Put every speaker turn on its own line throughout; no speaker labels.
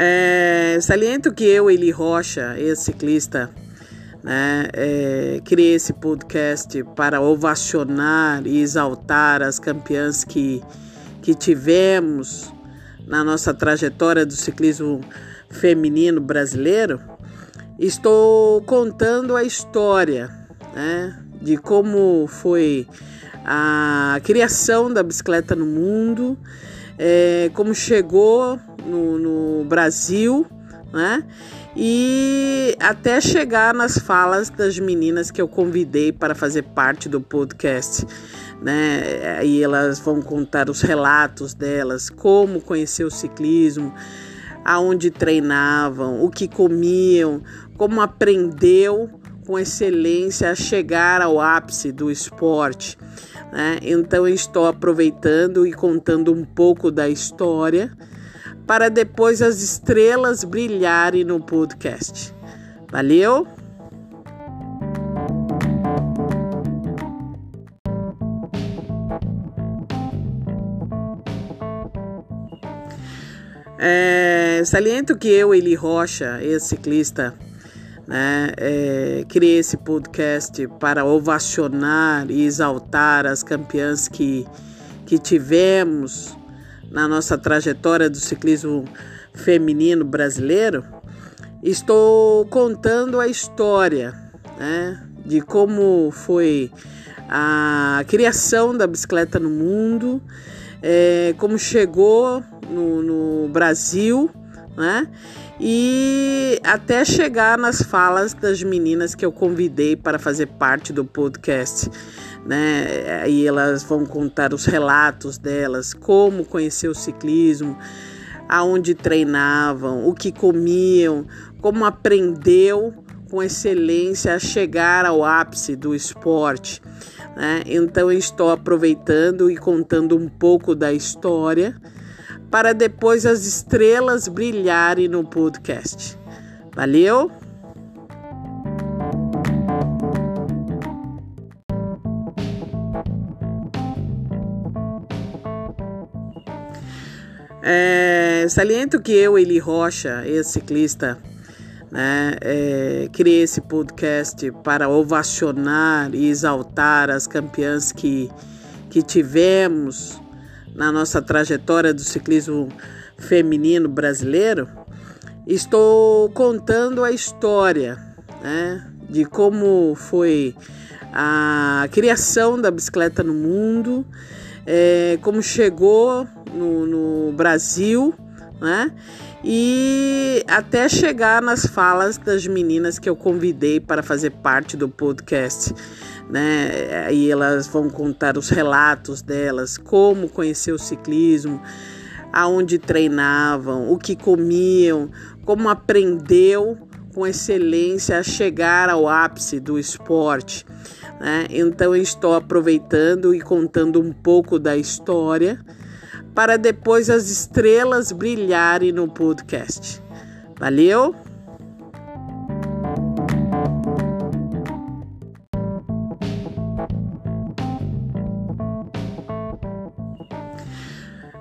É, saliento que eu, Eli Rocha, ex-ciclista, né, é, criei esse podcast para ovacionar e exaltar as campeãs que, que tivemos na nossa trajetória do ciclismo feminino brasileiro. Estou contando a história né, de como foi a criação da bicicleta no mundo, é, como chegou no, no Brasil, né? E até chegar nas falas das meninas que eu convidei para fazer parte do podcast, né? Aí elas vão contar os relatos delas, como conhecer o ciclismo, aonde treinavam, o que comiam, como aprendeu com excelência a chegar ao ápice do esporte. Né? Então estou aproveitando e contando um pouco da história para depois as estrelas brilharem no podcast. Valeu? É, saliento que eu, Eli Rocha, ex-ciclista, né, é, criei esse podcast para ovacionar e exaltar as campeãs que, que tivemos na nossa trajetória do ciclismo feminino brasileiro, estou contando a história né, de como foi a criação da bicicleta no mundo, é, como chegou no, no Brasil, né? E até chegar nas falas das meninas que eu convidei para fazer parte do podcast né? Aí elas vão contar os relatos delas, como conhecer o ciclismo, aonde treinavam, o que comiam, como aprendeu com excelência a chegar ao ápice do esporte. Né? Então estou aproveitando e contando um pouco da história para depois as estrelas brilharem no podcast. Valeu? É, saliento que eu, Eli Rocha, ex-ciclista, né, é, criei esse podcast para ovacionar e exaltar as campeãs que, que tivemos na nossa trajetória do ciclismo feminino brasileiro. Estou contando a história né, de como foi a criação da bicicleta no mundo, é, como chegou no, no Brasil, né? E até chegar nas falas das meninas que eu convidei para fazer parte do podcast, né? Aí elas vão contar os relatos delas, como conhecer o ciclismo, aonde treinavam, o que comiam, como aprendeu com excelência a chegar ao ápice do esporte. Né? Então estou aproveitando e contando um pouco da história para depois as estrelas brilharem no podcast. Valeu?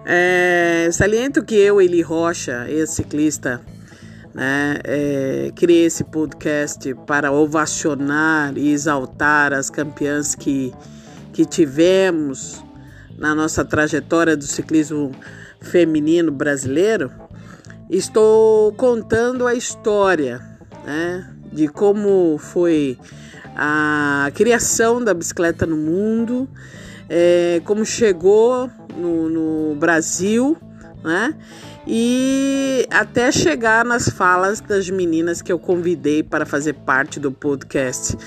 É, saliento que eu, Eli Rocha, ex-ciclista, né, é, criei esse podcast para ovacionar e exaltar as campeãs que, que tivemos na nossa trajetória do ciclismo feminino brasileiro, estou contando a história né, de como foi a criação da bicicleta no mundo, é, como chegou no, no Brasil, né? E até chegar nas falas das meninas que eu convidei para fazer parte do podcast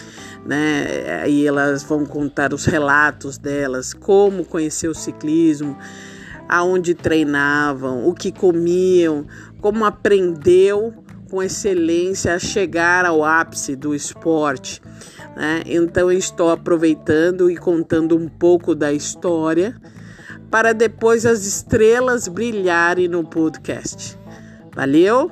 né? Aí elas vão contar os relatos delas, como conhecer o ciclismo, aonde treinavam, o que comiam, como aprendeu com excelência a chegar ao ápice do esporte. Né? Então estou aproveitando e contando um pouco da história para depois as estrelas brilharem no podcast. Valeu?